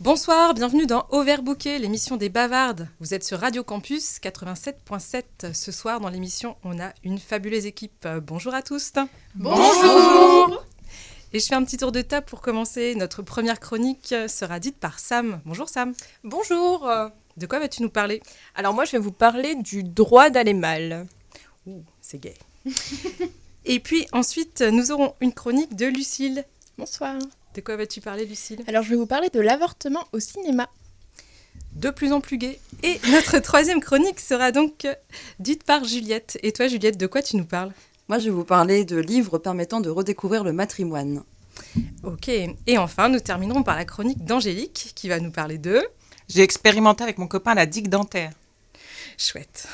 Bonsoir, bienvenue dans Overbooké, l'émission des bavardes. Vous êtes sur Radio Campus 87.7. Ce soir, dans l'émission, on a une fabuleuse équipe. Bonjour à tous. Bonjour. Et je fais un petit tour de table pour commencer. Notre première chronique sera dite par Sam. Bonjour Sam. Bonjour. De quoi vas-tu nous parler? Alors moi, je vais vous parler du droit d'aller mal. Ouh, c'est gay. Et puis ensuite, nous aurons une chronique de Lucille. Bonsoir. De quoi vas-tu parler, Lucille? Alors, je vais vous parler de l'avortement au cinéma. De plus en plus gay. Et notre troisième chronique sera donc dite par Juliette. Et toi, Juliette, de quoi tu nous parles? Moi, je vais vous parler de livres permettant de redécouvrir le matrimoine. Ok. Et enfin, nous terminerons par la chronique d'Angélique, qui va nous parler de... J'ai expérimenté avec mon copain la digue dentaire. Chouette.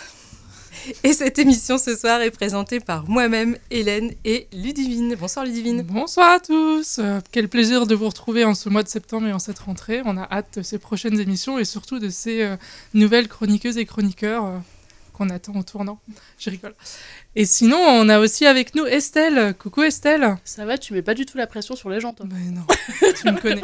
Et cette émission ce soir est présentée par moi-même, Hélène et Ludivine. Bonsoir Ludivine. Bonsoir à tous. Euh, quel plaisir de vous retrouver en ce mois de septembre et en cette rentrée. On a hâte de ces prochaines émissions et surtout de ces euh, nouvelles chroniqueuses et chroniqueurs euh, qu'on attend au tournant. Je rigole. Et sinon, on a aussi avec nous Estelle. Coucou Estelle. Ça va, tu mets pas du tout la pression sur les gens, toi. Mais non, tu me connais.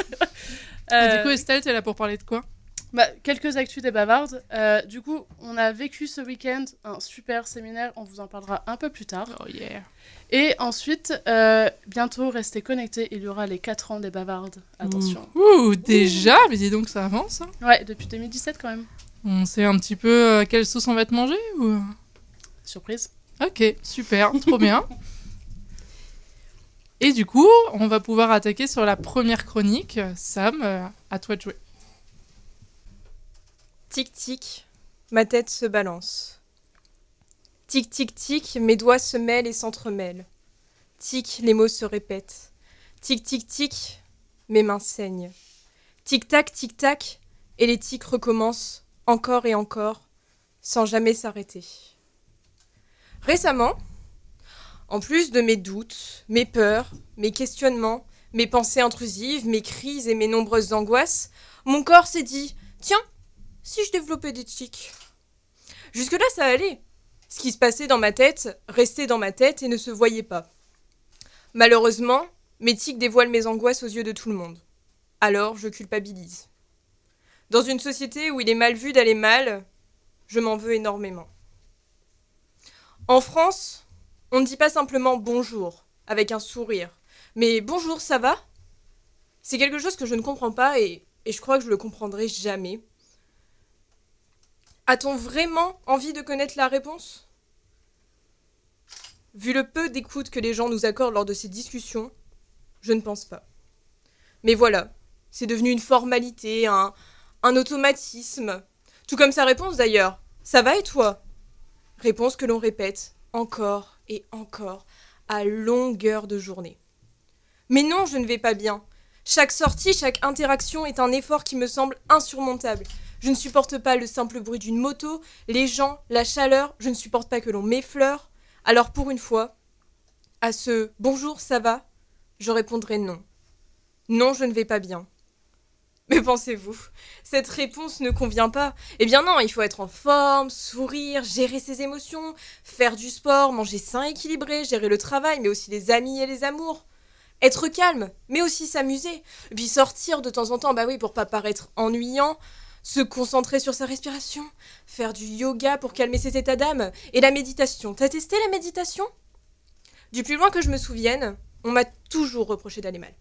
Ah, du coup, Estelle, t'es là pour parler de quoi? Bah, quelques actus des bavardes. Euh, du coup, on a vécu ce week-end un super séminaire, on vous en parlera un peu plus tard. Oh yeah. Et ensuite, euh, bientôt, restez connectés, il y aura les 4 ans des bavardes. Attention. Ouh, déjà? Mais dis donc, ça avance. Hein ouais, depuis 2017 quand même. On sait un petit peu euh, quelle sauce on va te manger ou... Surprise. Ok, super, trop bien. Et du coup, on va pouvoir attaquer sur la première chronique. Sam, à toi de jouer. Tic tic, ma tête se balance. Tic tic tic, mes doigts se mêlent et s'entremêlent. Tic, les mots se répètent. Tic tic tic, mes mains saignent. Tic tac, tic tac, et les tics recommencent encore et encore, sans jamais s'arrêter. Récemment, en plus de mes doutes, mes peurs, mes questionnements, mes pensées intrusives, mes crises et mes nombreuses angoisses, mon corps s'est dit Tiens, si je développais des tics. Jusque-là, ça allait. Ce qui se passait dans ma tête restait dans ma tête et ne se voyait pas. Malheureusement, mes tics dévoilent mes angoisses aux yeux de tout le monde. Alors, je culpabilise. Dans une société où il est mal vu d'aller mal, je m'en veux énormément. En France, on ne dit pas simplement bonjour avec un sourire, mais bonjour, ça va? C'est quelque chose que je ne comprends pas et, je crois que je le comprendrai jamais. A-t-on vraiment envie de connaître la réponse? Vu le peu d'écoute que les gens nous accordent lors de ces discussions, je ne pense pas. Mais voilà, c'est devenu une formalité, un, un automatisme. Tout comme sa réponse d'ailleurs. Ça va et toi? Réponse que l'on répète encore et encore à longueur de journée. Mais non, je ne vais pas bien. Chaque sortie, chaque interaction est un effort qui me semble insurmontable. Je ne supporte pas le simple bruit d'une moto, les gens, la chaleur, je ne supporte pas que l'on m'effleure. Alors pour une fois, à ce bonjour, ça va je répondrai non. Non, je ne vais pas bien. Mais pensez-vous, cette réponse ne convient pas Eh bien non, il faut être en forme, sourire, gérer ses émotions, faire du sport, manger sain équilibré, gérer le travail, mais aussi les amis et les amours. Être calme, mais aussi s'amuser. Puis sortir de temps en temps, bah oui, pour pas paraître ennuyant, se concentrer sur sa respiration, faire du yoga pour calmer ses états d'âme, et la méditation. T'as testé la méditation? Du plus loin que je me souvienne, on m'a toujours reproché d'aller mal.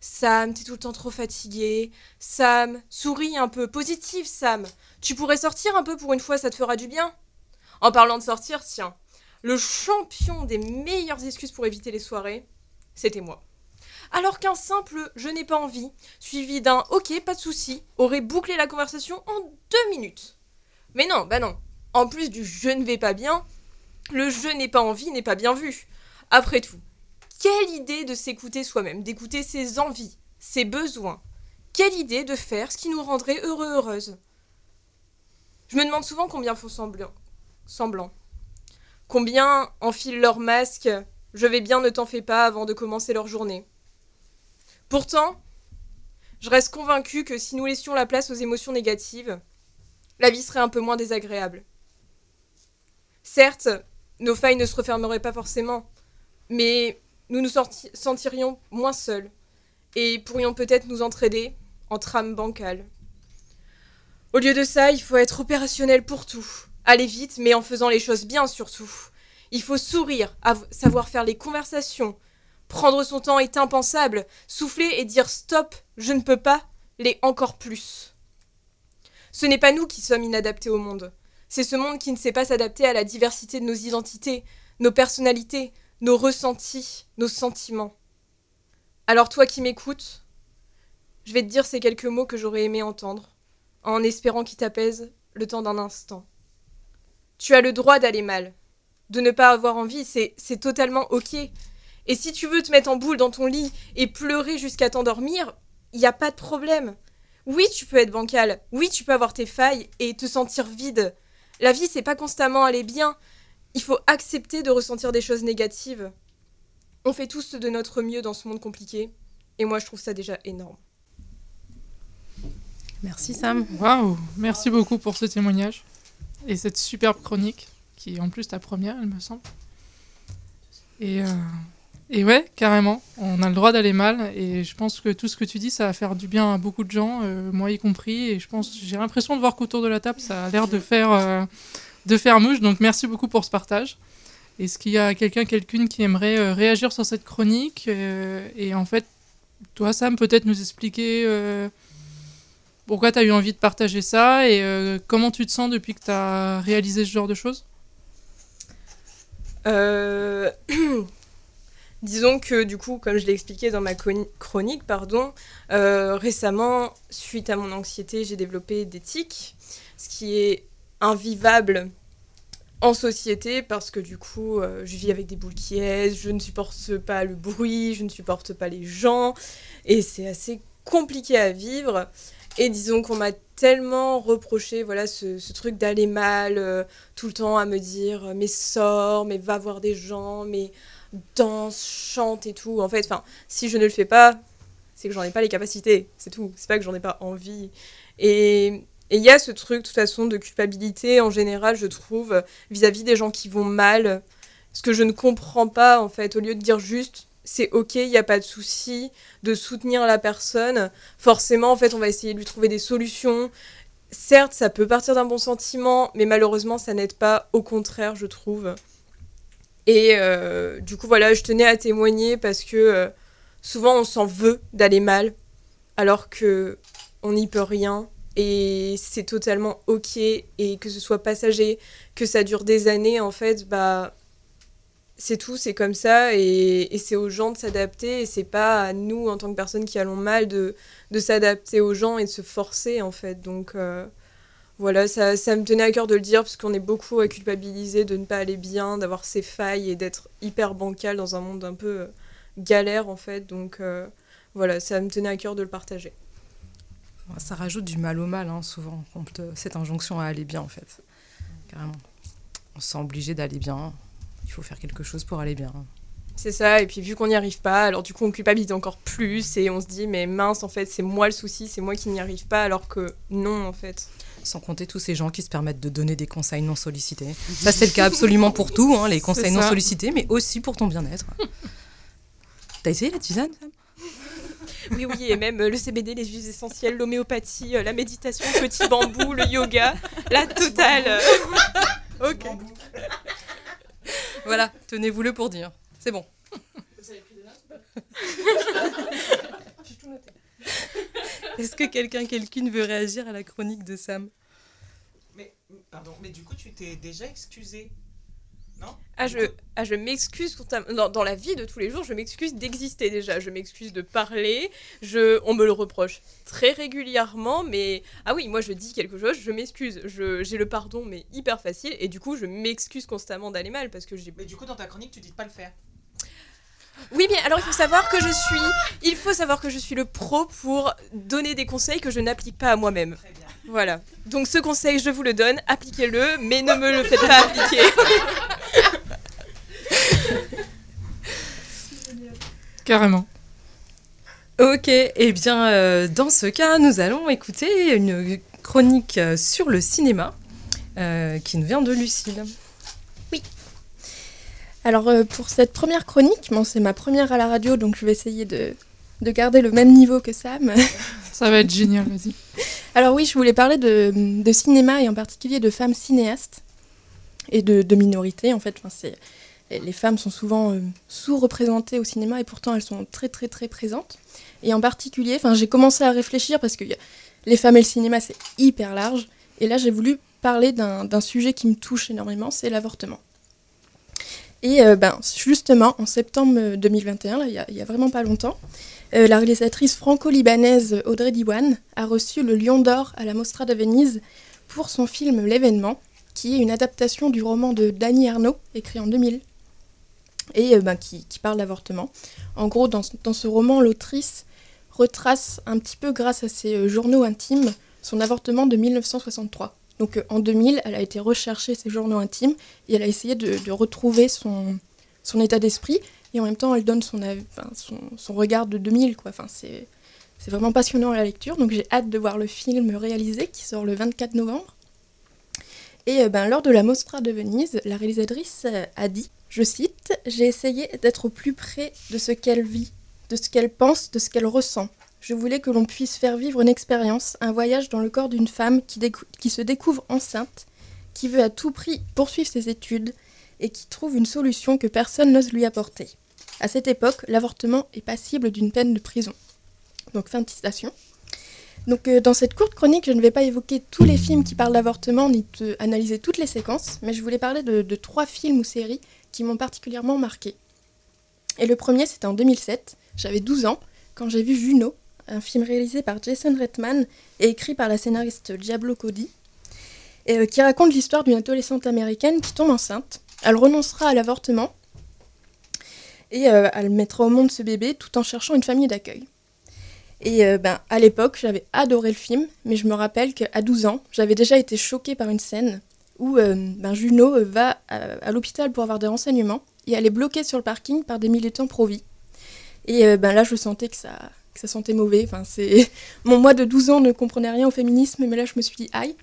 Sam, t'es tout le temps trop fatigué. Sam, souris un peu. Positive, Sam. Tu pourrais sortir un peu pour une fois, ça te fera du bien. En parlant de sortir, tiens, le champion des meilleures excuses pour éviter les soirées, c'était moi alors qu'un simple je n'ai pas envie, suivi d'un ok, pas de souci, aurait bouclé la conversation en deux minutes. Mais non, bah non. En plus du je ne vais pas bien, le je n'ai pas envie n'est pas bien vu. Après tout, quelle idée de s'écouter soi-même, d'écouter ses envies, ses besoins? Quelle idée de faire ce qui nous rendrait heureux, heureuse. Je me demande souvent combien font semblant. semblant. Combien enfilent leur masque, je vais bien, ne t'en fais pas avant de commencer leur journée. Pourtant, je reste convaincue que si nous laissions la place aux émotions négatives, la vie serait un peu moins désagréable. Certes, nos failles ne se refermeraient pas forcément, mais nous nous sentirions moins seuls et pourrions peut-être nous entraider, en trame bancale. Au lieu de ça, il faut être opérationnel pour tout. Aller vite, mais en faisant les choses bien surtout. Il faut sourire, savoir faire les conversations. Prendre son temps est impensable. Souffler et dire stop, je ne peux pas, l'est encore plus. Ce n'est pas nous qui sommes inadaptés au monde. C'est ce monde qui ne sait pas s'adapter à la diversité de nos identités, nos personnalités, nos ressentis, nos sentiments. Alors toi qui m'écoutes, je vais te dire ces quelques mots que j'aurais aimé entendre, en espérant qu'ils t'apaisent le temps d'un instant. Tu as le droit d'aller mal. De ne pas avoir envie, c'est totalement ok. Et si tu veux te mettre en boule dans ton lit et pleurer jusqu'à t'endormir, il n'y a pas de problème. Oui, tu peux être bancal. Oui, tu peux avoir tes failles et te sentir vide. La vie, c'est pas constamment aller bien. Il faut accepter de ressentir des choses négatives. On fait tous de notre mieux dans ce monde compliqué. Et moi, je trouve ça déjà énorme. Merci Sam. Waouh, merci beaucoup pour ce témoignage et cette superbe chronique qui est en plus ta première, il me semble. Et, euh, et ouais, carrément, on a le droit d'aller mal et je pense que tout ce que tu dis, ça va faire du bien à beaucoup de gens, euh, moi y compris. Et je pense, j'ai l'impression de voir qu'autour de la table, ça a l'air de faire, euh, de faire mouche. Donc merci beaucoup pour ce partage. Est-ce qu'il y a quelqu'un, quelqu'une qui aimerait réagir sur cette chronique et en fait, toi Sam, peut-être nous expliquer pourquoi tu as eu envie de partager ça et euh, comment tu te sens depuis que tu as réalisé ce genre de choses? Euh, Disons que du coup, comme je l'ai expliqué dans ma chronique, pardon, euh, récemment, suite à mon anxiété, j'ai développé des tics, ce qui est invivable en société parce que du coup, je vis avec des boules je ne supporte pas le bruit, je ne supporte pas les gens, et c'est assez compliqué à vivre. Et disons qu'on m'a tellement reproché voilà ce, truc d'aller mal euh, tout le temps à me dire euh, mais sors mais va voir des gens mais danse chante et tout en fait enfin si je ne le fais pas c'est que j'en ai pas les capacités c'est tout c'est pas que j'en ai pas envie et il y a ce truc de toute façon de culpabilité en général je trouve vis-à-vis -vis des gens qui vont mal ce que je ne comprends pas en fait au lieu de dire juste c'est ok, il n'y a pas de souci de soutenir la personne. Forcément, en fait, on va essayer de lui trouver des solutions. Certes, ça peut partir d'un bon sentiment, mais malheureusement, ça n'aide pas. Au contraire, je trouve. Et euh, du coup, voilà, je tenais à témoigner parce que euh, souvent, on s'en veut d'aller mal, alors que on n'y peut rien. Et c'est totalement ok. Et que ce soit passager, que ça dure des années, en fait, bah c'est tout, c'est comme ça, et, c'est aux gens de s'adapter, et c'est pas à nous, en tant que personnes qui allons mal, de, s'adapter aux gens et de se forcer, en fait. Donc euh, voilà, ça, ça, me tenait à cœur de le dire, parce qu'on est beaucoup à culpabiliser de ne pas aller bien, d'avoir ses failles, et d'être hyper bancal dans un monde un peu euh, galère, en fait. Donc euh, voilà, ça me tenait à cœur de le partager. Ça rajoute du mal au mal, hein, souvent, cette injonction à aller bien, en fait. Carrément. On se sent obligé d'aller bien il faut faire quelque chose pour aller bien. C'est ça, et puis vu qu'on n'y arrive pas, alors du coup on culpabilise encore plus et on se dit mais mince en fait c'est moi le souci, c'est moi qui n'y arrive pas alors que non en fait. Sans compter tous ces gens qui se permettent de donner des conseils non sollicités. Ça c'est le cas absolument pour tout, hein, les conseils non sollicités, mais aussi pour ton bien-être. T'as essayé la tisane oui, oui, et même le CBD, les huiles essentielles, l'homéopathie, euh, la méditation, le petit bambou, le yoga, la totale. ok. Voilà, tenez-vous-le pour dire. C'est bon. Vous avez pris des notes. Est-ce que quelqu'un, quelqu'une veut réagir à la chronique de Sam? Mais, pardon, mais du coup, tu t'es déjà excusé non? Ah je, ah, je m'excuse dans, dans, la vie de tous les jours, je m'excuse d'exister déjà, je m'excuse de parler, je, on me le reproche très régulièrement, mais ah oui, moi je dis quelque chose, je m'excuse, j'ai le pardon, mais hyper facile, et du coup je m'excuse constamment d'aller mal parce que j'ai. Mais du coup, dans ta chronique, tu dis de pas le faire. Oui, bien, alors il faut savoir que je suis, il faut savoir que je suis le pro pour donner des conseils que je n'applique pas à moi-même. Voilà. Donc ce conseil, je vous le donne, appliquez-le, mais ne me le faites pas appliquer. Carrément. Ok, et eh bien euh, dans ce cas, nous allons écouter une chronique sur le cinéma euh, qui nous vient de Lucille. Alors pour cette première chronique, bon, c'est ma première à la radio, donc je vais essayer de, de garder le même niveau que Sam. Ça va être génial, vas-y. Alors oui, je voulais parler de, de cinéma et en particulier de femmes cinéastes et de, de minorités. En fait, enfin, c'est, les- femmes sont souvent euh, sous-représentées au cinéma et pourtant elles sont très très très présentes. Et en particulier, enfin, j'ai commencé à réfléchir parce que les femmes et le cinéma c'est hyper large. Et là, j'ai voulu parler d'un, d'un sujet qui me touche énormément, c'est l'avortement. Et euh, ben, justement, en septembre 2021, là, il y a- vraiment pas longtemps, euh, la réalisatrice franco-libanaise Audrey Diwan a reçu le Lion d'Or à la Mostra de Venise pour son film L'événement, qui est une adaptation du roman de Dany Arnaud, écrit en 2000, et euh, ben, qui, parle d'avortement. En gros, dans, ce- roman, l'autrice retrace un petit peu grâce à ses euh, journaux intimes son avortement de 1963. Donc euh, en 2000, elle a été rechercher ses journaux intimes et elle a essayé de, retrouver son, état d'esprit et en même temps elle donne son, regard de 2000. Quoi. Enfin, c'est, c'est vraiment passionnant la lecture, donc j'ai hâte de voir le film réalisé qui sort le 24 novembre. Et euh, ben, lors de la Mostra de Venise, la réalisatrice euh, a dit, je cite, J'ai essayé d'être au plus près de ce qu'elle vit, de ce qu'elle pense, de ce qu'elle ressent. Je voulais que l'on puisse faire vivre une expérience, un voyage dans le corps d'une femme qui, se découvre enceinte, qui veut à tout prix poursuivre ses études et qui trouve une solution que personne n'ose lui apporter. À cette époque, l'avortement est passible d'une peine de prison. Donc fin de citation. Donc euh, dans cette courte chronique, je ne vais pas évoquer tous les films qui parlent d'avortement ni analyser toutes les séquences, mais je voulais parler de, de trois films ou séries qui m'ont particulièrement marqué. Et le premier, c'était en 2007. J'avais 12 ans quand j'ai vu Juno, un film réalisé par Jason Reitman et écrit par la scénariste Diablo Cody, euh, qui raconte l'histoire d'une adolescente américaine qui tombe enceinte. Elle renoncera à l'avortement et euh, elle mettra au monde ce bébé tout en cherchant une famille d'accueil. Et euh, ben, à l'époque, j'avais adoré le film, mais je me rappelle qu'à 12 ans, j'avais déjà été choquée par une scène où ben, Juno va à, l'hôpital pour avoir des renseignements et elle est bloquée sur le parking par des militants pro-vie. Et ben, là, je sentais que ça, que ça sentait mauvais. Enfin, c'est... Mon moi de 12 ans ne comprenait rien au féminisme, mais là, je me suis dit aïe.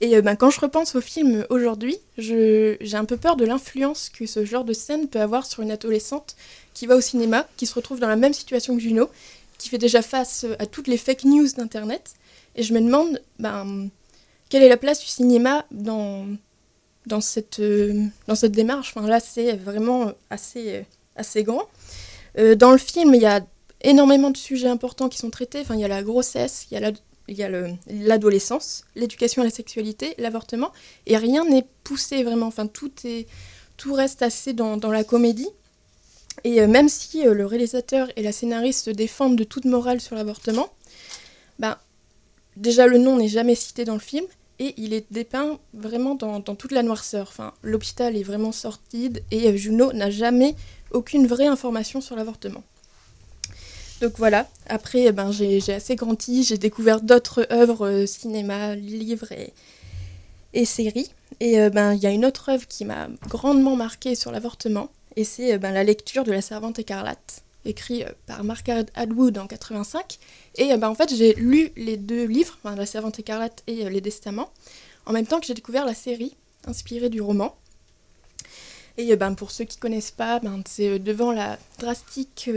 Et euh, ben, quand je repense au film aujourd'hui, j'ai un peu peur de l'influence que ce genre de scène peut avoir sur une adolescente qui va au cinéma, qui se retrouve dans la même situation que Juno, qui fait déjà face à toutes les fake news d'Internet. Et je me demande ben, quelle est la place du cinéma dans, dans, cette, euh, dans cette démarche? Enfin, là, c'est vraiment assez, euh, assez grand. Dans le film, il y a énormément de sujets importants qui sont traités. Enfin, il y a la grossesse, il y a l'adolescence, l'éducation à la sexualité, l'avortement, et rien n'est poussé vraiment. Enfin, tout, est, tout reste assez dans, dans la comédie. Et euh, même si euh, le réalisateur et la scénariste se défendent de toute morale sur l'avortement, ben, déjà le nom n'est jamais cité dans le film, et il est dépeint vraiment dans, toute la noirceur. Enfin, L'hôpital est vraiment sortide, et euh, Juno n'a jamais aucune vraie information sur l'avortement. Donc voilà, après eh ben, j'ai assez grandi, j'ai découvert d'autres œuvres, euh, cinéma, livres et, séries. Et euh, ben, il y a une autre œuvre qui m'a grandement marquée sur l'avortement, et c'est euh, ben, la lecture de La Servante écarlate, écrit euh, par Margaret Atwood en 85. Et ben, en fait, j'ai lu les deux livres, La Servante écarlate et Les Testaments, en même temps que j'ai découvert la série inspirée du roman. Et ben, pour ceux qui ne connaissent pas, ben, c'est devant la drastique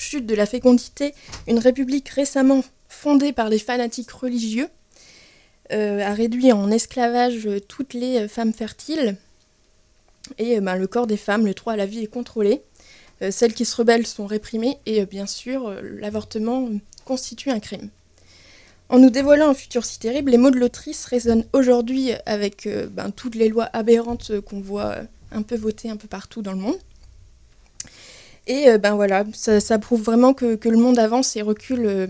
chute de la fécondité, une république récemment fondée par les fanatiques religieux euh, a réduit en esclavage toutes les femmes fertiles. Et euh, ben, le corps des femmes, le droit à la vie est contrôlé. Euh, celles qui se rebellent sont réprimées et bien sûr, l'avortement constitue un crime. En nous dévoilant un futur si terrible, les mots de l'autrice résonnent aujourd'hui avec ben, toutes les lois aberrantes qu'on voit un peu votées un peu partout dans le monde. Et euh, ben voilà, ça, prouve vraiment que, le monde avance et recule euh,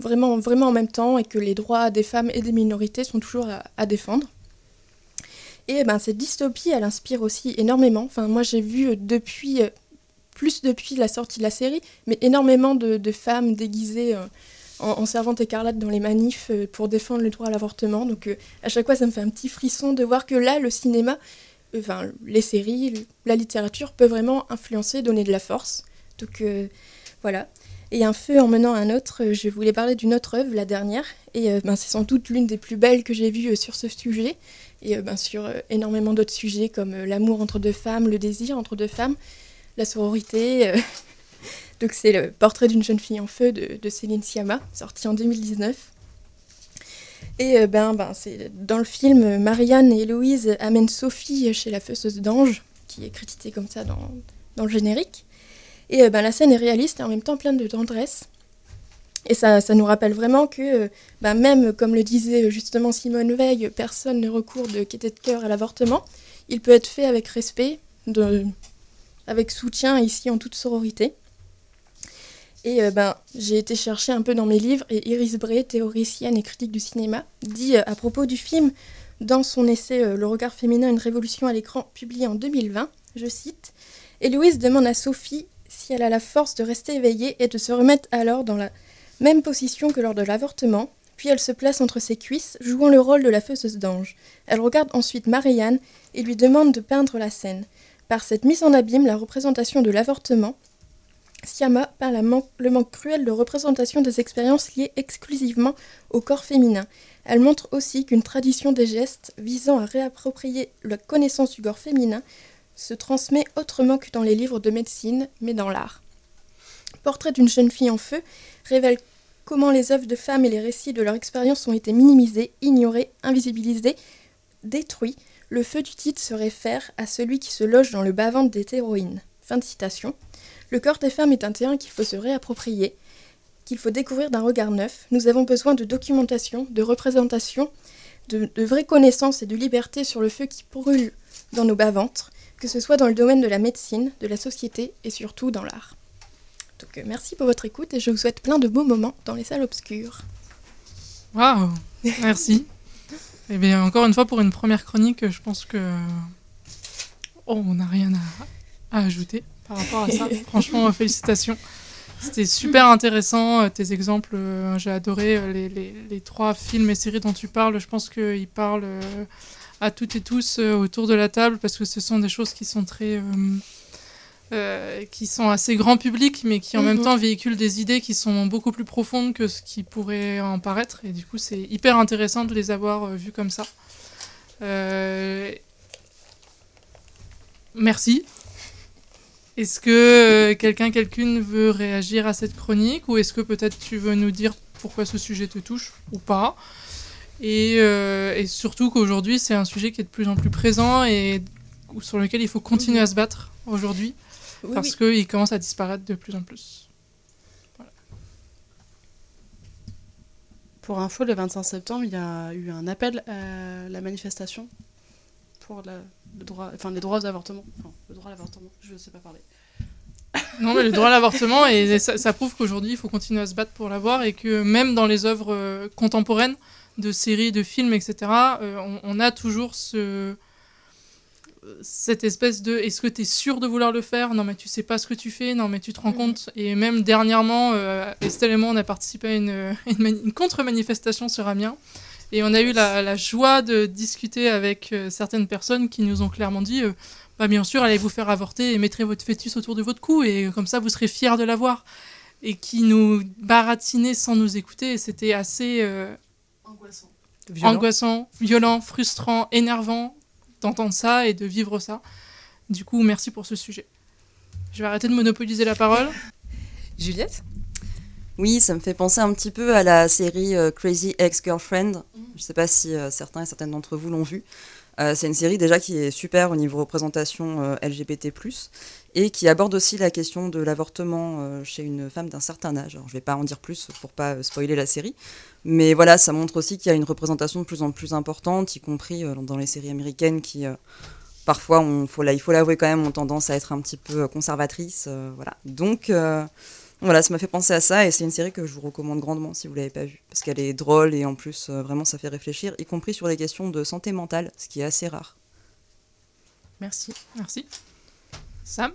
vraiment, vraiment en même temps et que les droits des femmes et des minorités sont toujours à, défendre. Et ben cette dystopie, elle inspire aussi énormément. Enfin, moi j'ai vu euh, depuis, plus depuis la sortie de la série, mais énormément de, femmes déguisées en, en servante écarlate dans les manifs pour défendre le droit à l'avortement. Donc à chaque fois, ça me fait un petit frisson de voir que là, le cinéma, enfin les séries, la littérature peut vraiment influencer, donner de la force. Donc euh, voilà. Et un feu en menant un autre, euh, je voulais parler d'une autre œuvre, la dernière, et euh, ben, c'est sans doute l'une des plus belles que j'ai vues sur ce sujet, et ben, sur énormément d'autres sujets comme l'amour entre deux femmes, le désir entre deux femmes, la sororité. Donc c'est le portrait d'une jeune fille en feu de, de Céline Sciamma, sorti en 2019. Et euh, ben, ben, c'est dans le film, Marianne et Héloïse amènent Sophie chez la fosseuse d'ange, qui est créditée comme ça dans, le générique. Et euh, ben, la scène est réaliste et en même temps pleine de tendresse. Et ça, ça nous rappelle vraiment que, euh, ben, même comme le disait justement Simone Veil, personne ne recourt de quitter de cœur à l'avortement. Il peut être fait avec respect, de, avec soutien ici en toute sororité. Et euh, ben, j'ai été chercher un peu dans mes livres et Iris Bray, théoricienne et critique du cinéma, dit euh, à propos du film dans son essai euh, Le regard féminin, une révolution à l'écran, publié en 2020, je cite, Héloïse demande à Sophie si elle a la force de rester éveillée et de se remettre alors dans la même position que lors de l'avortement, puis elle se place entre ses cuisses, jouant le rôle de la fauseuse d'ange. Elle regarde ensuite Marianne et lui demande de peindre la scène. Par cette mise en abîme, la représentation de l'avortement, Siama man- le manque cruel de représentation des expériences liées exclusivement au corps féminin. Elle montre aussi qu'une tradition des gestes visant à réapproprier la connaissance du corps féminin se transmet autrement que dans les livres de médecine, mais dans l'art. Portrait d'une jeune fille en feu révèle comment les œuvres de femmes et les récits de leur expérience ont été minimisés, ignorés, invisibilisés, détruits. Le feu du titre se réfère à celui qui se loge dans le bas-ventre des héroïnes. Fin de citation. Le corps des femmes est un terrain qu'il faut se réapproprier, qu'il faut découvrir d'un regard neuf. Nous avons besoin de documentation, de représentation, de, de vraies connaissances et de liberté sur le feu qui brûle dans nos bas-ventres, que ce soit dans le domaine de la médecine, de la société et surtout dans l'art. Donc euh, merci pour votre écoute et je vous souhaite plein de beaux moments dans les salles obscures. Waouh, merci. Eh bien, encore une fois, pour une première chronique, je pense que. Oh, on n'a rien à, à ajouter par rapport à ça. Franchement, félicitations. C'était super intéressant, euh, tes exemples. euh, J'ai adoré euh, les, les- les trois films et séries dont tu parles. Je pense qu'ils parlent à toutes et tous autour de la table parce que ce sont des choses qui sont très. euh, euh, qui sont assez grand public, mais qui en même Mhm. temps véhiculent des idées qui sont beaucoup plus profondes que ce qui pourrait en paraître. Et du coup, c'est hyper intéressant de les avoir vus comme ça. Euh, Merci. Est-ce que euh, quelqu'un, quelqu'une veut réagir à cette chronique ou est-ce que peut-être tu veux nous dire pourquoi ce sujet te touche ou pas? Et, euh, et surtout qu'aujourd'hui, c'est un sujet qui est de plus en plus présent et sur lequel il faut continuer à se battre aujourd'hui Oui, parce oui. qu'il commence à disparaître de plus en plus. Pour info, le 25 septembre, il y a eu un appel à la manifestation pour la- le droit, enfin, les droits aux avortements. Enfin, le droit à l'avortement, je ne sais pas parler. Non, mais le droit à l'avortement, et ça, ça prouve qu'aujourd'hui, il faut continuer à se battre pour l'avoir, et que même dans les œuvres euh, contemporaines, de séries, de films, etc., euh, on, on a toujours ce, cette espèce de est-ce que tu es sûr de vouloir le faire? Non, mais tu sais pas ce que tu fais, non, mais tu te rends compte. Et même dernièrement, euh, Estelle et moi, on a participé à une, une contre-manifestation sur Amiens. Et on a eu la, la joie de discuter avec euh, certaines personnes qui nous ont clairement dit euh, bah, bien sûr, allez vous faire avorter et mettrez votre fœtus autour de votre cou, et comme ça, vous serez fiers de l'avoir. Et qui nous baratinaient sans nous écouter, et c'était assez euh, Angoissant. Violent. angoissant, violent, frustrant, énervant d'entendre ça et de vivre ça. Du coup, merci pour ce sujet. Je vais arrêter de monopoliser la parole. Juliette? Oui, ça me fait penser un petit peu à la série euh, Crazy Ex-Girlfriend. Je ne sais pas si euh, certains et certaines d'entre vous l'ont vue. Euh, c'est une série déjà qui est super au niveau représentation LGBT+, et qui aborde aussi la question de l'avortement chez une femme d'un certain âge. Je ne vais pas en dire plus pour pas spoiler la série, mais voilà, ça montre aussi qu'il y a une représentation de plus en plus importante, y compris dans les séries américaines qui, parfois, il faut l'avouer quand même, ont tendance à être un petit peu conservatrices. voilà. Donc... voilà, ça m'a fait penser à ça et c'est une série que je vous recommande grandement si vous l'avez pas vue parce qu'elle est drôle et en plus euh, vraiment ça fait réfléchir, y compris sur les questions de santé mentale, ce qui est assez rare. Merci. Merci. Sam?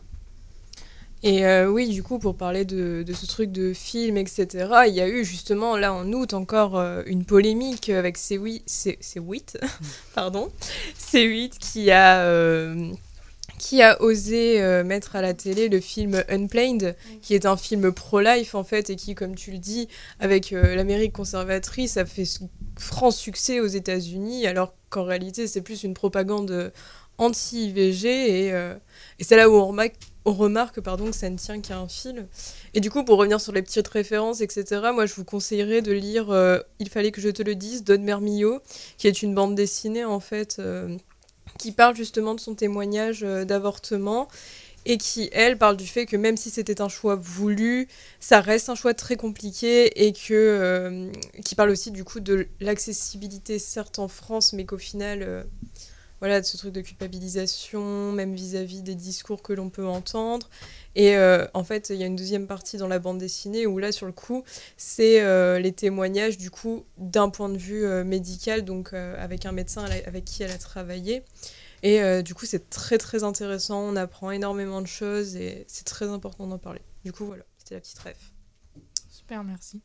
Et euh, oui, du coup, pour parler de, ce truc de film, etc., il y a eu justement là en août encore euh, une polémique avec C8, C- C8 pardon, C8 qui a, qui a osé euh, mettre à la télé le film Unplanned, qui est un film pro-life en fait, et qui, comme tu le dis, avec euh, l'Amérique conservatrice, a fait franc succès aux États-Unis, alors qu'en réalité c'est plus une propagande anti-IVG, et, euh, et c'est là où on remarque on remarque pardon, que ça ne tient qu'à un fil. Et du coup, pour revenir sur les petites références, etc., moi je vous conseillerais de lire euh, Il fallait que je te le dise d'Aude Mermillot, qui est une bande dessinée en fait, euh, qui parle justement de son témoignage euh, d'avortement et qui, elle, parle du fait que même si c'était un choix voulu, ça reste un choix très compliqué et que, euh, qui parle aussi du coup de l'accessibilité, certes en France, mais qu'au final, euh, voilà, de ce truc de culpabilisation, même vis-à-vis des discours que l'on peut entendre. Et euh, en fait, il y a une deuxième partie dans la bande dessinée où là, sur le coup, c'est euh, les témoignages du coup d'un point de vue euh, médical, donc avec un médecin avec qui elle a travaillé. Et du coup, c'est très très intéressant, on apprend énormément de choses et c'est très important d'en parler. Du coup, voilà, c'était la petite ref. Super, merci.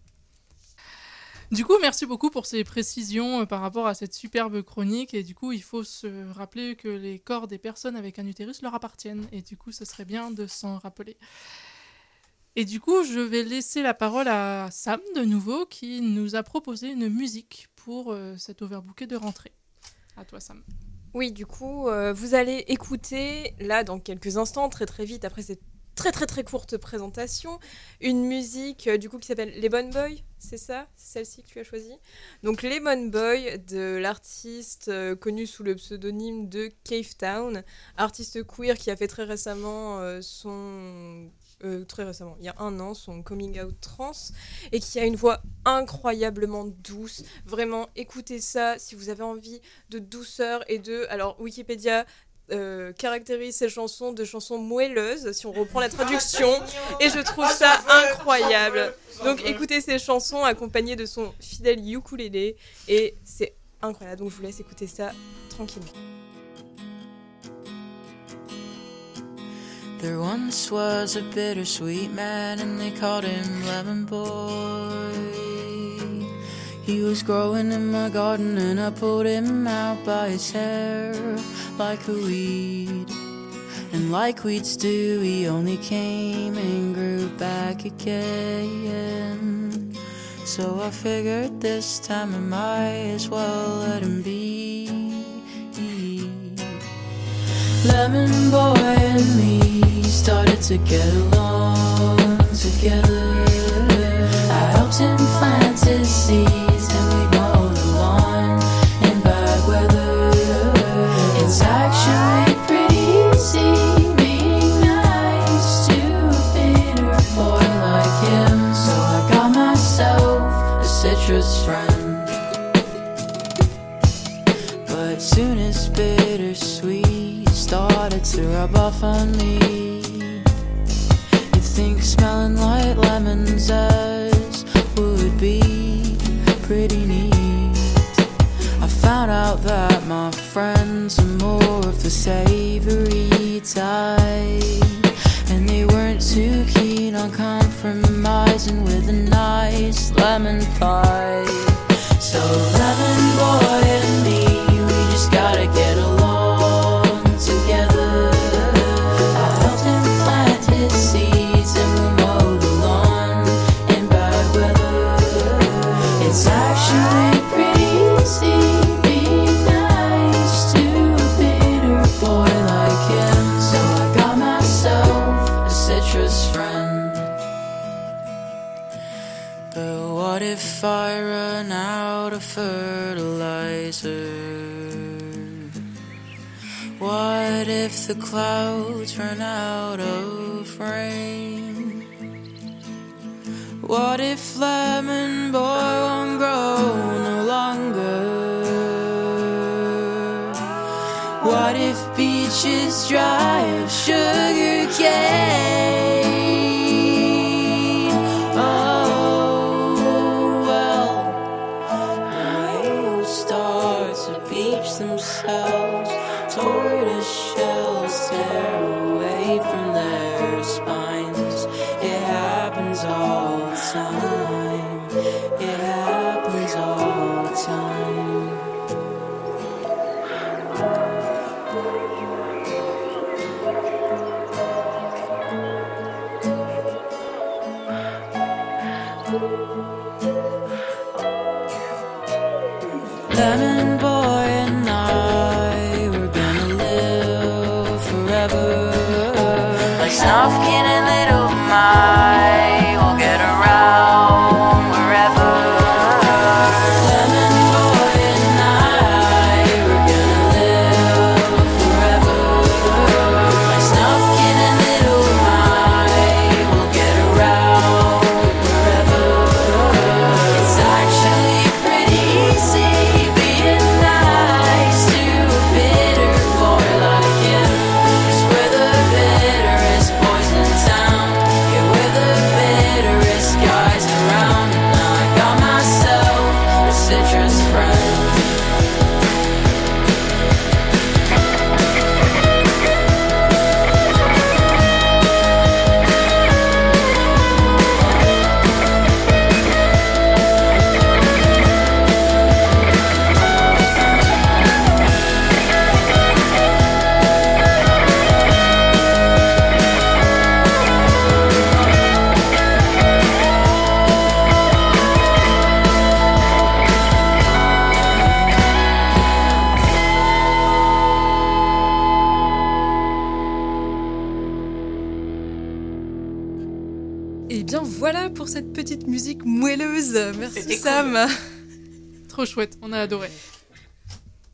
Du coup, merci beaucoup pour ces précisions euh, par rapport à cette superbe chronique. Et du coup, il faut se rappeler que les corps des personnes avec un utérus leur appartiennent. Et du coup, ce serait bien de s'en rappeler. Et du coup, je vais laisser la parole à Sam de nouveau qui nous a proposé une musique pour euh, cet overbooké de rentrée. À toi, Sam. Oui, du coup, euh, vous allez écouter, là, dans quelques instants, très très vite, après cette très très très courte présentation, une musique, euh, du coup, qui s'appelle Lemon Boy, c'est ça? C'est celle-ci que tu as choisie? Donc, Lemon Boy, de l'artiste euh, connu sous le pseudonyme de Cave Town, artiste queer qui a fait très récemment euh, son... très récemment, il y a un an, son coming out trans, et qui a une voix incroyablement douce. Vraiment, écoutez ça si vous avez envie de douceur et de... Alors, Wikipédia euh, caractérise ces chansons de chansons moelleuses, si on reprend la traduction, et je trouve ça incroyable. Donc écoutez ces chansons accompagnées de son fidèle ukulélé, et c'est incroyable. Donc je vous laisse écouter ça tranquillement. There once was a bittersweet man, and they called him Lemon Boy. He was growing in my garden, and I pulled him out by his hair like a weed. And like weeds do, he only came and grew back again. So I figured this time I might as well let him be. Lemon boy and me started to get along together. I helped him plant his seeds citrus friend. But soon as bittersweet started to rub off on me, you think smelling like lemon zest would be pretty neat. I found out that my friends are more of the savory type, too keen on compromising with a nice lemon pie. So lemon boy and me, we just gotta get along I run out of fertilizer? What if the clouds run out of rain? What if lemon boy won't grow no longer? What if beaches dry of sugar cane? Trop chouette, on a adoré.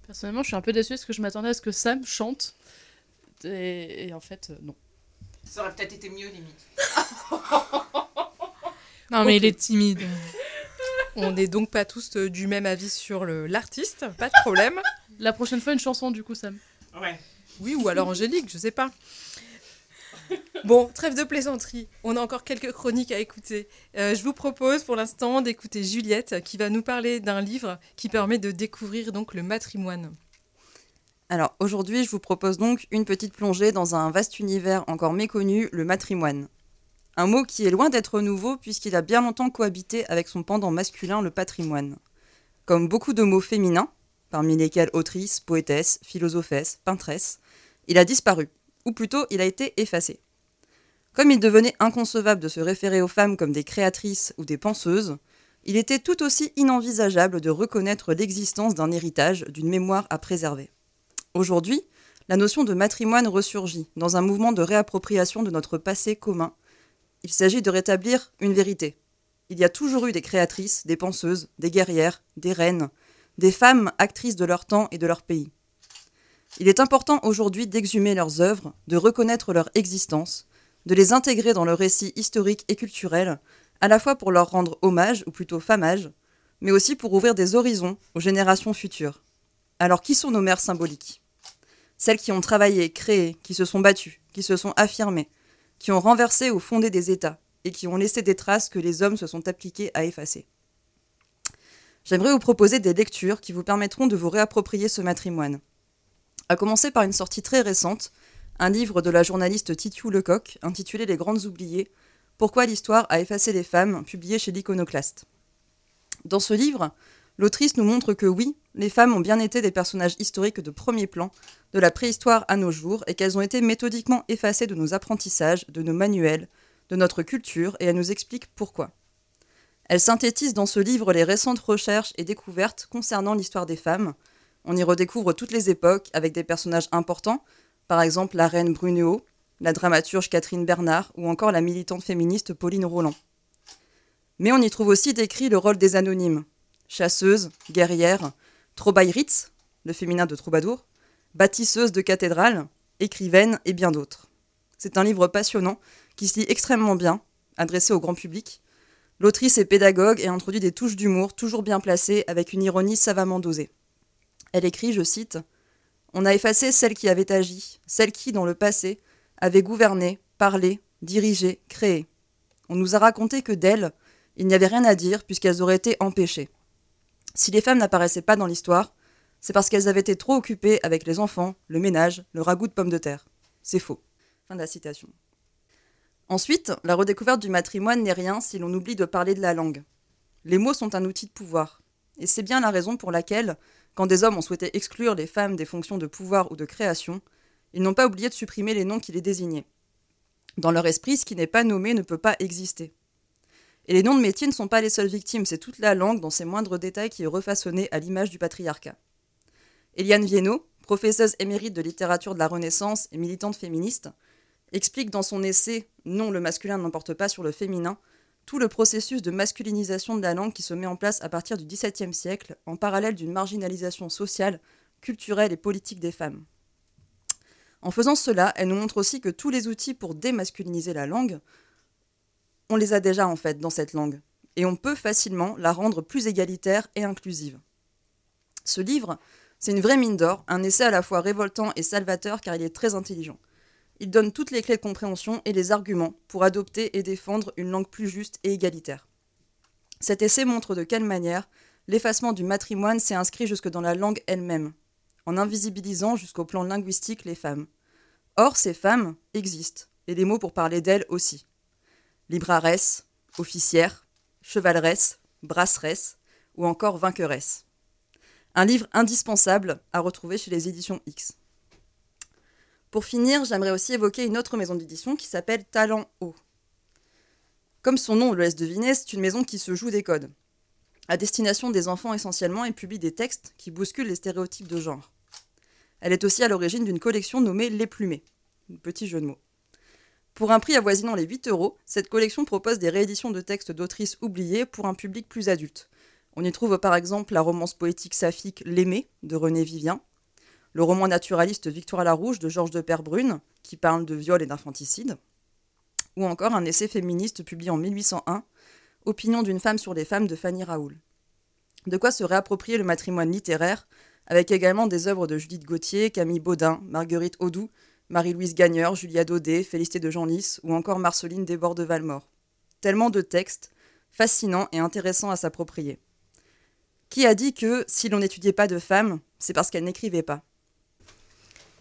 Personnellement, je suis un peu déçue parce que je m'attendais à ce que Sam chante. Et, et en fait, euh, non. Ça aurait peut-être été mieux, limite. Non, mais il est timide. On n'est donc pas tous euh, du même avis sur le- l'artiste, pas de problème. La prochaine fois, une chanson du coup, Sam. Ouais. Oui, ou alors Angélique, je sais pas. Bon, trêve de plaisanterie. On a encore quelques chroniques à écouter. Euh, je vous propose pour l'instant d'écouter Juliette qui va nous parler d'un livre qui permet de découvrir donc le matrimoine. Alors aujourd'hui, je vous propose donc une petite plongée dans un vaste univers encore méconnu, le matrimoine. Un mot qui est loin d'être nouveau puisqu'il a bien longtemps cohabité avec son pendant masculin, le patrimoine. Comme beaucoup de mots féminins, parmi lesquels autrice, poétesse, philosophesse, peintresse, il a disparu, ou plutôt il a été effacé. Comme il devenait inconcevable de se référer aux femmes comme des créatrices ou des penseuses, il était tout aussi inenvisageable de reconnaître l'existence d'un héritage, d'une mémoire à préserver. Aujourd'hui, la notion de matrimoine ressurgit dans un mouvement de réappropriation de notre passé commun. Il s'agit de rétablir une vérité. Il y a toujours eu des créatrices, des penseuses, des guerrières, des reines, des femmes actrices de leur temps et de leur pays. Il est important aujourd'hui d'exhumer leurs œuvres, de reconnaître leur existence, de les intégrer dans le récit historique et culturel, à la fois pour leur rendre hommage, ou plutôt famage, mais aussi pour ouvrir des horizons aux générations futures. Alors qui sont nos mères symboliques? Celles qui ont travaillé, créé, qui se sont battues, qui se sont affirmées, qui ont renversé ou fondé des États, et qui ont laissé des traces que les hommes se sont appliqués à effacer. J'aimerais vous proposer des lectures qui vous permettront de vous réapproprier ce matrimoine. À commencer par une sortie très récente, un livre de la journaliste Titiou Lecoq intitulé Les Grandes Oubliées, Pourquoi l'histoire a effacé les femmes, publié chez l'Iconoclaste. Dans ce livre, l'autrice nous montre que oui, les femmes ont bien été des personnages historiques de premier plan, de la préhistoire à nos jours, et qu'elles ont été méthodiquement effacées de nos apprentissages, de nos manuels, de notre culture, et elle nous explique pourquoi. Elle synthétise dans ce livre les récentes recherches et découvertes concernant l'histoire des femmes. On y redécouvre toutes les époques avec des personnages importants, par exemple la reine Brunéo, la dramaturge Catherine Bernard ou encore la militante féministe Pauline Roland. Mais on y trouve aussi décrit le rôle des anonymes, chasseuses, guerrières, le féminin de troubadour, bâtisseuses de cathédrales, écrivaines et bien d'autres. C'est un livre passionnant qui se lit extrêmement bien, adressé au grand public. L'autrice est pédagogue et introduit des touches d'humour toujours bien placées avec une ironie savamment dosée. Elle écrit, je cite, On a effacé celles qui avaient agi, celles qui, dans le passé, avaient gouverné, parlé, dirigé, créé. On nous a raconté que d'elles, il n'y avait rien à dire puisqu'elles auraient été empêchées. Si les femmes n'apparaissaient pas dans l'histoire, c'est parce qu'elles avaient été trop occupées avec les enfants, le ménage, le ragoût de pommes de terre. C'est faux. Ensuite, la redécouverte du matrimoine n'est rien si l'on oublie de parler de la langue. Les mots sont un outil de pouvoir. Et c'est bien la raison pour laquelle, quand des hommes ont souhaité exclure les femmes des fonctions de pouvoir ou de création, ils n'ont pas oublié de supprimer les noms qui les désignaient. Dans leur esprit, ce qui n'est pas nommé ne peut pas exister. Et les noms de métiers ne sont pas les seules victimes, c'est toute la langue dans ses moindres détails qui est refaçonnée à l'image du patriarcat. Eliane Viennot, professeuse émérite de littérature de la Renaissance et militante féministe, explique dans son essai Non, le masculin n'emporte pas sur le féminin tout le processus de masculinisation de la langue qui se met en place à partir du XVIIe siècle, en parallèle d'une marginalisation sociale, culturelle et politique des femmes. En faisant cela, elle nous montre aussi que tous les outils pour démasculiniser la langue, on les a déjà en fait dans cette langue, et on peut facilement la rendre plus égalitaire et inclusive. Ce livre, c'est une vraie mine d'or, un essai à la fois révoltant et salvateur car il est très intelligent. Il donne toutes les clés de compréhension et les arguments pour adopter et défendre une langue plus juste et égalitaire. Cet essai montre de quelle manière l'effacement du matrimoine s'est inscrit jusque dans la langue elle-même, en invisibilisant jusqu'au plan linguistique les femmes. Or, ces femmes existent, et les mots pour parler d'elles aussi. Libraresse, officière, chevaleresse, brasseresse ou encore vainqueresse. Un livre indispensable à retrouver chez les éditions X. Pour finir, j'aimerais aussi évoquer une autre maison d'édition qui s'appelle Talent Haut. Comme son nom le laisse deviner, c'est une maison qui se joue des codes, à destination des enfants essentiellement et publie des textes qui bousculent les stéréotypes de genre. Elle est aussi à l'origine d'une collection nommée Les Plumés, un petit jeu de mots. Pour un prix avoisinant les 8 euros, cette collection propose des rééditions de textes d'autrices oubliées pour un public plus adulte. On y trouve par exemple la romance poétique saphique L'Aimé de René Vivien, le roman naturaliste Victoire la Rouge de Georges de Perbrune, qui parle de viol et d'infanticide, ou encore un essai féministe publié en 1801, Opinion d'une femme sur les femmes de Fanny Raoul. De quoi se réapproprier le matrimoine littéraire, avec également des œuvres de Judith Gauthier, Camille Baudin, Marguerite Audoux, Marie-Louise Gagneur, Julia Daudet, Félicité de Genlis ou encore Marceline Desbordes de Valmore. Tellement de textes, fascinants et intéressants à s'approprier. Qui a dit que si l'on n'étudiait pas de femmes, c'est parce qu'elles n'écrivaient pas?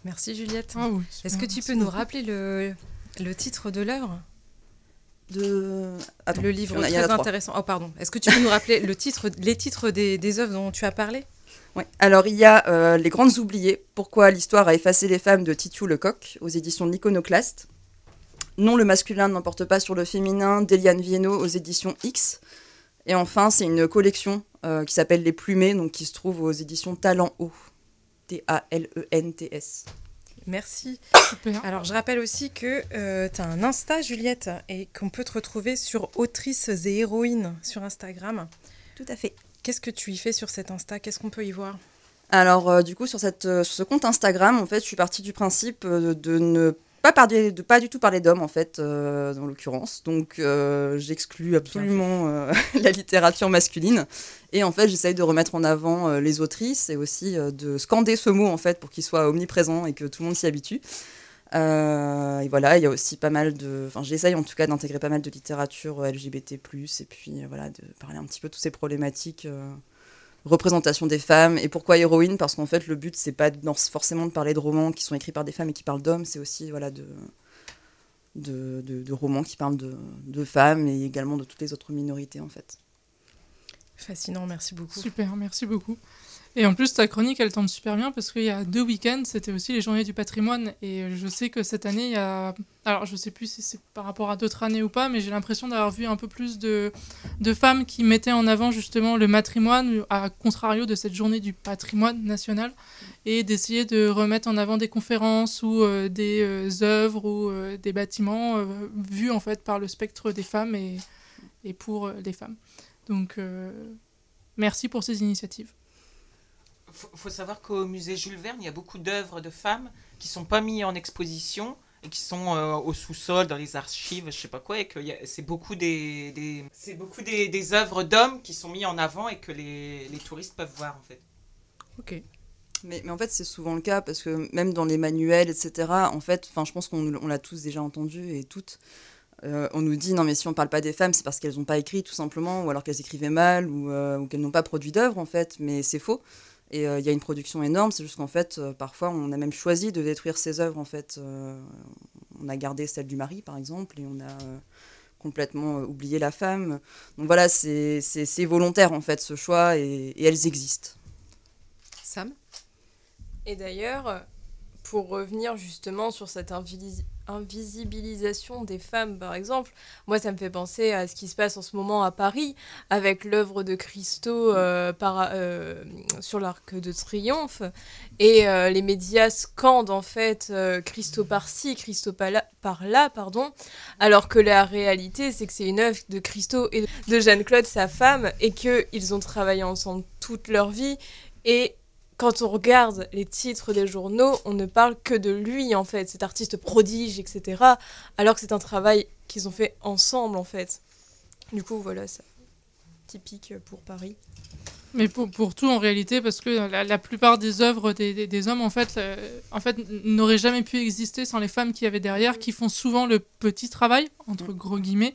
Merci Juliette. Ah oui, Est-ce que tu peux nous rappeler le, le titre de l'œuvre de... Attends, Le livre il y en a- très intéressant. Oh pardon. Est-ce que tu peux nous rappeler le titre, les titres des, des œuvres dont tu as parlé? Ouais. Alors il y a euh, Les Grandes Oubliées, Pourquoi l'histoire a effacé les femmes de Titiou Lecoq, aux éditions de l'Iconoclaste. Non, le masculin n'emporte pas sur le féminin, d'Eliane Viennot, aux éditions X. Et enfin, c'est une collection euh, qui s'appelle Les Plumées, donc qui se trouve aux éditions Talent Haut. T-A-L-E-N-T-S. Merci. Super. Alors, je rappelle aussi que tu as un Insta, Juliette, et qu'on peut te retrouver sur Autrices et Héroïnes sur Instagram. Tout à fait. Qu'est-ce que tu y fais sur cet Insta? Qu'est-ce qu'on peut y voir? Alors, euh, du coup, sur, cette, euh, sur ce compte Instagram, en fait, je suis partie du principe euh, de ne pas, parler, de pas du tout parler d'hommes, en fait, euh, dans l'occurrence. Donc, euh, j'exclus absolument euh, la littérature masculine. Et en fait, j'essaye de remettre en avant euh, les autrices et aussi euh, de scander ce mot, en fait, pour qu'il soit omniprésent et que tout le monde s'y habitue. Euh, et voilà, il y a aussi pas mal de. Enfin, j'essaye en tout cas d'intégrer pas mal de littérature LGBT, et puis voilà, de parler un petit peu de toutes ces problématiques. représentation des femmes et pourquoi héroïne parce qu'en fait le but c'est pas forcément de parler de romans qui sont écrits par des femmes et qui parlent d'hommes c'est aussi voilà de- de romans qui parlent de, de femmes et également de toutes les autres minorités en fait Fascinant, merci beaucoup. Super, merci beaucoup. Et en plus, ta chronique, elle tombe super bien parce qu'il y a deux week-ends, c'était aussi les journées du patrimoine. Et je sais que cette année, il y a. Alors, je sais plus si c'est par rapport à d'autres années ou pas, mais j'ai l'impression d'avoir vu un peu plus de, de femmes qui mettaient en avant justement le matrimoine, à contrario de cette journée du patrimoine national, et d'essayer de remettre en avant des conférences ou euh, des euh, œuvres ou euh, des bâtiments vus en fait par le spectre des femmes et, et pour les femmes. Donc, euh, merci pour ces initiatives. faut, faut savoir qu'au musée Jules Verne, il y a beaucoup d'œuvres de femmes qui sont pas mises en exposition et qui sont euh, au sous-sol, dans les archives, je sais pas quoi, et que il c'est beaucoup des, des- c'est beaucoup des, des œuvres d'hommes qui sont mises en avant et que les, les touristes peuvent voir en fait. Ok. mais, mais en fait c'est souvent le cas parce que même dans les manuels etc en fait enfin je pense qu'on on l'a tous déjà entendu et toutes euh, on nous dit non mais si on parle pas des femmes c'est parce qu'elles n'ont pas écrit tout simplement ou alors qu'elles écrivaient mal ou, euh, ou qu'elles n'ont pas produit d'œuvre en fait. Mais c'est faux. Et euh, il y a une production énorme c'est juste qu'en fait euh, parfois on a même choisi de détruire ces œuvres en fait. Euh, on a gardé celle du mari par exemple et on a euh, complètement euh, oublié la femme. Donc voilà c'est volontaire en fait ce choix et, et elles existent. Sam? Et d'ailleurs, pour revenir justement sur cette invisibilisation des femmes, par exemple, moi, ça me fait penser à ce qui se passe en ce moment à Paris, avec l'œuvre de Christo euh, par- euh, sur l'Arc de Triomphe. Et euh, les médias scandent, en fait, Christo par-ci, Christo par-là, pardon, alors que la réalité, c'est que c'est une œuvre de Christo et de Jeanne-Claude, sa femme, et qu'ils ont travaillé ensemble toute leur vie. Et quand on regarde les titres des journaux, on ne parle que de lui, en fait, cet artiste prodige, etc. Alors que c'est un travail qu'ils ont fait ensemble, en fait. Du coup, voilà, ça. Typique pour Paris. Mais pour, pour tout en réalité, parce que la, la plupart des œuvres des, des- des hommes, en fait, euh, en fait n'auraient jamais pu exister sans les femmes qui y avait derrière, qui font souvent le petit travail, entre gros guillemets,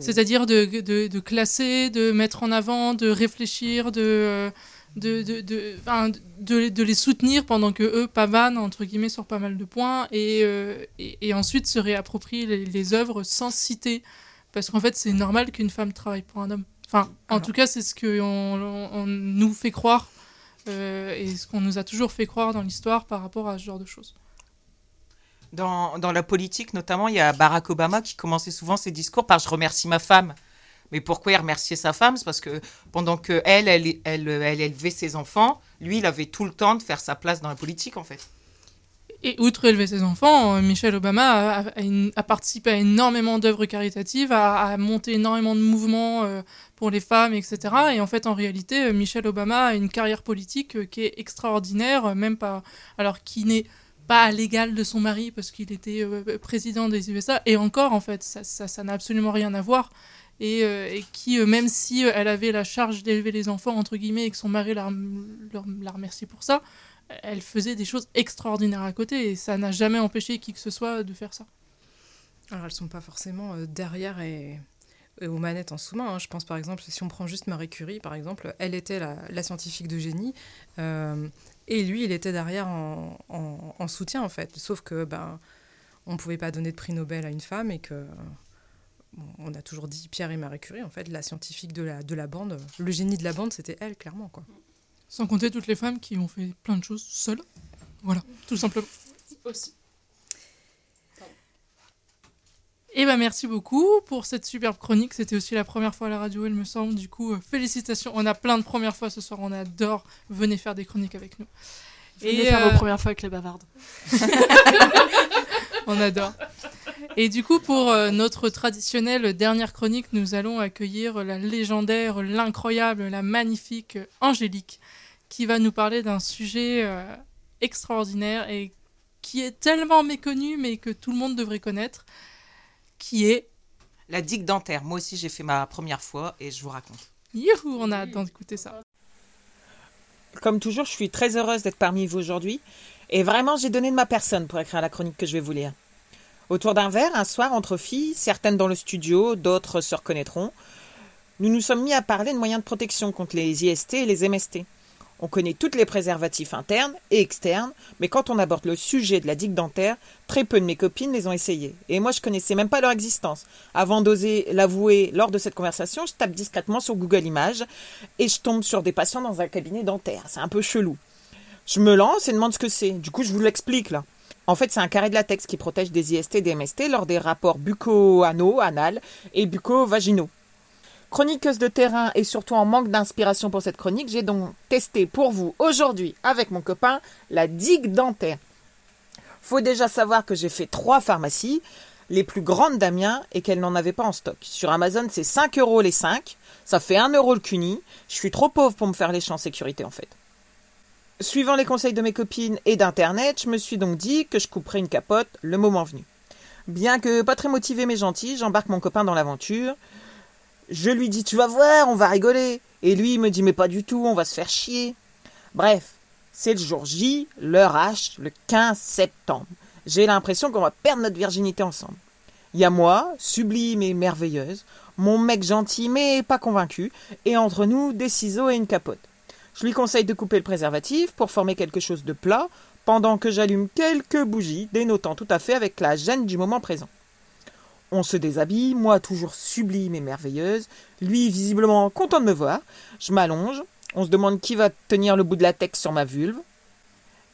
c'est-à-dire de, de, de classer, de mettre en avant, de réfléchir, de, euh, de, de, de, de, de les soutenir pendant que eux pavanent, entre guillemets, sur pas mal de points, et, euh, et, et ensuite se réapproprient les, les œuvres sans citer. Parce qu'en fait, c'est normal qu'une femme travaille pour un homme. Enfin, en Alors. tout cas, c'est ce qu'on on, on nous fait croire euh, et ce qu'on nous a toujours fait croire dans l'histoire par rapport à ce genre de choses. Dans, dans la politique, notamment, il y a Barack Obama qui commençait souvent ses discours par Je remercie ma femme. Mais pourquoi il remerciait sa femme? C'est parce que pendant que elle, elle, elle, elle élevait ses enfants, lui, il avait tout le temps de faire sa place dans la politique, en fait. Et outre élever ses enfants, euh, Michelle Obama a, participé à énormément d'œuvres caritatives, a, monté énormément de mouvements euh, pour les femmes, etc. Et en fait, en réalité, euh, Michelle Obama a une carrière politique qui est extraordinaire, même pas, alors qui n'est pas à l'égal de son mari parce qu'il était président des USA. Et encore, en fait, ça n'a absolument rien à voir. Et, euh, et qui, euh, même si euh, elle avait la charge d'élever les enfants, entre guillemets, et que son mari la, la, pour ça, elle faisait des choses extraordinaires à côté. Et ça n'a jamais empêché qui que ce soit de faire ça. Alors elles sont pas forcément derrière et, aux manettes en sous-main. hein. Je pense par exemple, si on prend juste Marie Curie, par exemple, elle était la, scientifique de génie et lui, il était derrière en, en- en soutien en fait. Sauf que ben, on pouvait pas donner de prix Nobel à une femme et que on a toujours dit Pierre et Marie Curie en fait, la scientifique de la, de la bande, le génie de la bande, c'était elle clairement quoi. Sans compter toutes les femmes qui ont fait plein de choses seules. Voilà, tout simplement. Aussi. Et ben merci beaucoup pour cette superbe chronique. C'était aussi la première fois à la radio, il me semble. Du coup, euh, félicitations. On a plein de premières fois ce soir. On adore. Venez faire des chroniques avec nous. Et Et, faire euh, vos premières fois avec les bavardes. On adore. Et du coup, pour euh, notre traditionnelle dernière chronique, nous allons accueillir la légendaire, l'incroyable, la magnifique Angélique, qui va nous parler d'un sujet euh, extraordinaire et qui est tellement méconnu, mais que tout le monde devrait connaître, qui est... La digue dentaire. Moi aussi, j'ai fait ma première fois et je vous raconte. Youhou, on a hâte d'écouter ça. Comme toujours, je suis très heureuse d'être parmi vous aujourd'hui. Et vraiment, j'ai donné de ma personne pour écrire la chronique que je vais vous lire. Autour d'un verre, un soir, entre filles, certaines dans le studio, d'autres se reconnaîtront, nous nous sommes mis à parler de moyens de protection contre les IST et les MST. On connaît toutes les préservatifs internes et externes, mais quand on aborde le sujet de la digue dentaire, très peu de mes copines les ont essayés. Et moi, je connaissais même pas leur existence. Avant d'oser l'avouer lors de cette conversation, je tape discrètement sur Google Images et je tombe sur des patients dans un cabinet dentaire. C'est un peu chelou. Je me lance et demande ce que c'est. Du coup, je vous l'explique là. En fait, c'est un carré de latex qui protège des IST et des MST lors des rapports bucco-anaux, anal et bucco-vaginaux. Chroniqueuse de terrain et surtout en manque d'inspiration pour cette chronique, j'ai donc testé pour vous aujourd'hui avec mon copain la digue dentaire. Faut déjà savoir que j'ai fait trois pharmacies, les plus grandes d'Amiens, et qu'elles n'en avaient pas en stock. Sur Amazon, c'est 5 euros les 5, ça fait 1 euro le cuni. Je suis trop pauvre pour me faire les champs sécurité en fait. Suivant les conseils de mes copines et d'internet, je me suis donc dit que je couperais une capote le moment venu. Bien que pas très motivé mais gentil, j'embarque mon copain dans l'aventure. Je lui dis tu vas voir, on va rigoler. Et lui me dit mais pas du tout, on va se faire chier. Bref, c'est le jour J, l'heure H, le 15 septembre. J'ai l'impression qu'on va perdre notre virginité ensemble. Il y a moi, sublime et merveilleuse, mon mec gentil mais pas convaincu, et entre nous des ciseaux et une capote. Je lui conseille de couper le préservatif pour former quelque chose de plat, pendant que j'allume quelques bougies, dénotant tout à fait avec la gêne du moment présent. On se déshabille, moi toujours sublime et merveilleuse, lui visiblement content de me voir. Je m'allonge, on se demande qui va tenir le bout de latex sur ma vulve.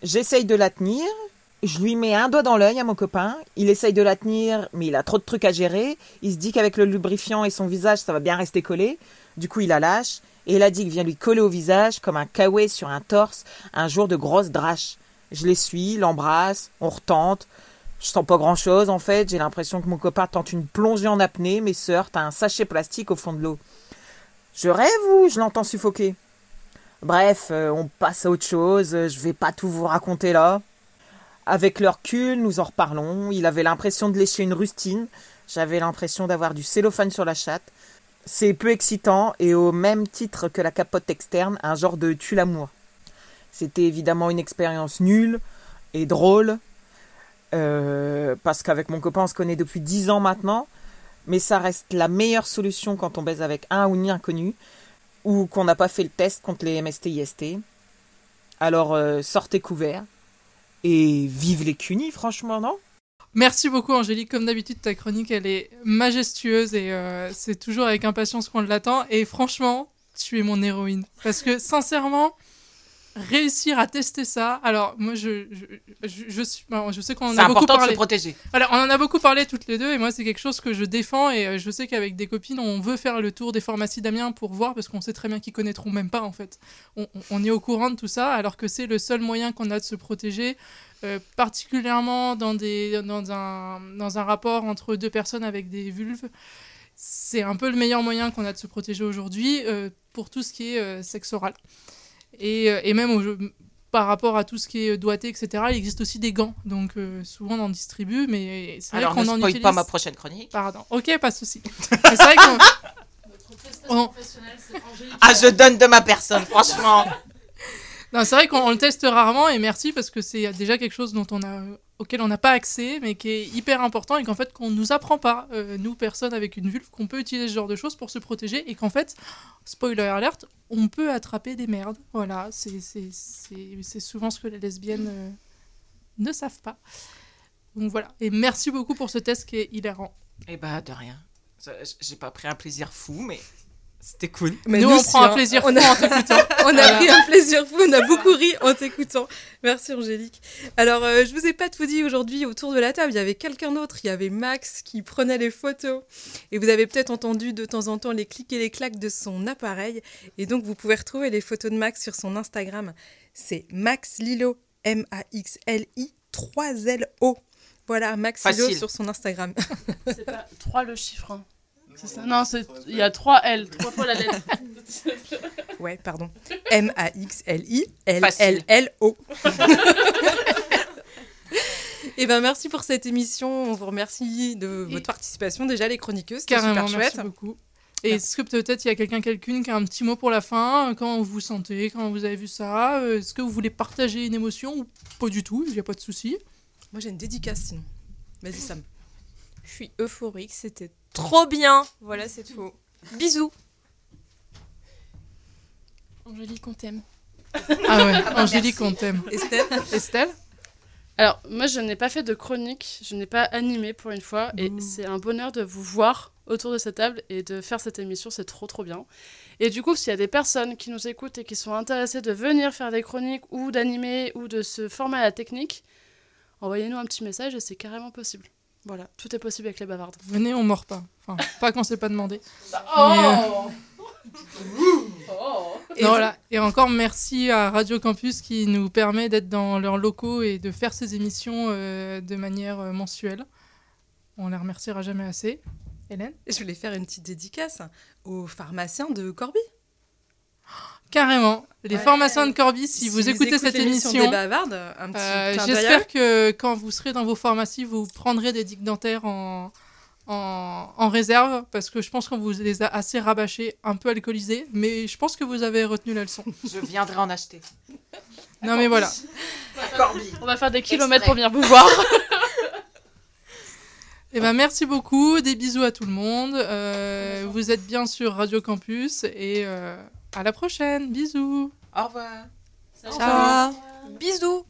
J'essaye de la tenir, je lui mets un doigt dans l'œil à mon copain, il essaye de la tenir, mais il a trop de trucs à gérer, il se dit qu'avec le lubrifiant et son visage ça va bien rester collé, du coup il la lâche, et la digue vient lui coller au visage comme un kawaii sur un torse un jour de grosse drache. Je l'essuie, l'embrasse, on retente. Je sens pas grand chose en fait, j'ai l'impression que mon copain tente une plongée en apnée, mais se heurte à un sachet plastique au fond de l'eau. Je rêve ou je l'entends suffoquer? Bref, euh, on passe à autre chose, je vais pas tout vous raconter là. Avec le recul, nous en reparlons. Il avait l'impression de lécher une rustine. J'avais l'impression d'avoir du cellophane sur la chatte. C'est peu excitant et au même titre que la capote externe, un genre de tue l'amour. C'était évidemment une expérience nulle et drôle, euh, parce qu'avec mon copain on se connaît depuis dix ans maintenant, mais ça reste la meilleure solution quand on baise avec un ou une inconnue, ou qu'on n'a pas fait le test contre les MST-IST. Alors euh, sortez couverts et vive les cunis, franchement, non? Merci beaucoup Angélique, comme d'habitude ta chronique elle est majestueuse et euh, c'est toujours avec impatience qu'on l'attend. Et franchement tu es mon héroïne. Parce que sincèrement réussir à tester ça alors moi je je, je, je suis je sais qu'on en C'est a beaucoup important de parlé. se protéger. alors on en a beaucoup parlé toutes les deux et moi c'est quelque chose que je défends et euh, je sais qu'avec des copines on veut faire le tour des pharmacies d'Amiens pour voir parce qu'on sait très bien qu'ils connaîtront même pas en fait. On, on- on est au courant de tout ça alors que c'est le seul moyen qu'on a de se protéger euh, particulièrement dans, des, dans, un, dans un rapport entre deux personnes avec des vulves. C'est un peu le meilleur moyen qu'on a de se protéger aujourd'hui euh, pour tout ce qui est euh, sexe oral. Et, euh, et même au- par rapport à tout ce qui est doigté, etc., il existe aussi des gants. Donc euh, souvent on en distribue, mais c'est vrai Alors qu'on ne en utilise. pas ma prochaine chronique. Pardon, ok, pas de souci. C'est vrai qu'on. On- Ah, je donne de ma personne, franchement. Non, c'est vrai qu'on on le teste rarement et merci parce que c'est déjà quelque chose dont on a, auquel on n'a pas accès mais qui est hyper important et qu'en fait qu'on nous apprend pas, euh, nous personnes avec une vulve, qu'on peut utiliser ce genre de choses pour se protéger et qu'en fait, spoiler alert, on peut attraper des merdes. Voilà, c'est souvent ce que les lesbiennes euh, ne savent pas. Donc voilà, et merci beaucoup pour ce test qui est hilarant. Eh bah, de rien. J'ai pas pris un plaisir fou, mais c'était cool. Mais nous, nous on aussi, prend un hein. plaisir On fou a- en t'écoutant. On a pris un plaisir fou, on a beaucoup ri en t'écoutant. Merci Angélique. Alors, euh, je vous ai pas tout dit aujourd'hui autour de la table. Il y avait quelqu'un d'autre. Il y avait Max qui prenait les photos. Et vous avez peut-être entendu de temps en temps les clics et les claques de son appareil. Et donc, vous pouvez retrouver les photos de Max sur son Instagram. C'est Max Lilo, M-A-X-L-I, 3-L-O. Voilà, Max Lilo sur son Instagram. C'est pas 3 le chiffre. hein. C'est ça Non, c'est- il y a 3 L, 3 fois la lettre. Ouais, pardon. M-A-X-L-I-L-L-L-O. Et ben merci pour cette émission. On vous remercie de votre participation. Déjà, les chroniqueuses, c'était Carrément, super merci chouette. beaucoup. Et est-ce que peut-être il y a quelqu'un, quelqu'une qui a un petit mot pour la fin Comment vous vous sentez Quand vous avez vu ça Euh, Est-ce que vous voulez partager une émotion ou pas du tout? Il n'y a pas de souci. Moi, j'ai une dédicace sinon. Vas-y, Sam. Je suis euphorique, c'était trop bien. Voilà, c'est tout. Bisous. Angélique, on t'aime. Ah ouais, Angélique, on t'aime. Estelle Estelle Alors, moi, je n'ai pas fait de chronique, je n'ai pas animé pour une fois, et Ouh. c'est un bonheur de vous voir autour de cette table et de faire cette émission, c'est trop trop bien. Et du coup, s'il y a des personnes qui nous écoutent et qui sont intéressées de venir faire des chroniques ou d'animer ou de se former à la technique, envoyez-nous un petit message et c'est carrément possible. Voilà, tout est possible avec les bavardes. Venez, on mord pas. Enfin, pas quand c'est pas demandé. Oh Et Non, voilà. Et encore merci à Radio Campus qui nous permet d'être dans leurs locaux et de faire ces émissions euh, de manière euh, mensuelle. On les remerciera jamais assez. Hélène? Je voulais faire une petite dédicace aux pharmaciens de Corby. Carrément. Les Ouais. pharmaciens de Corbis, si, vous écoutez cette émission, des bavardes, un petit euh, j'espère que quand vous serez dans vos pharmacies, vous prendrez des digues dentaires en, en, en réserve, parce que je pense qu'on vous les a assez rabâchés, un peu alcoolisés, mais je pense que vous avez retenu la leçon. Je viendrai en acheter. Non mais voilà. Corby. On va faire des kilomètres pour venir vous voir. Eh ben, merci beaucoup, des bisous à tout le monde. Euh, vous êtes bien sur Radio Campus et euh, à la prochaine. Bisous. Au revoir. Ciao. Bisous.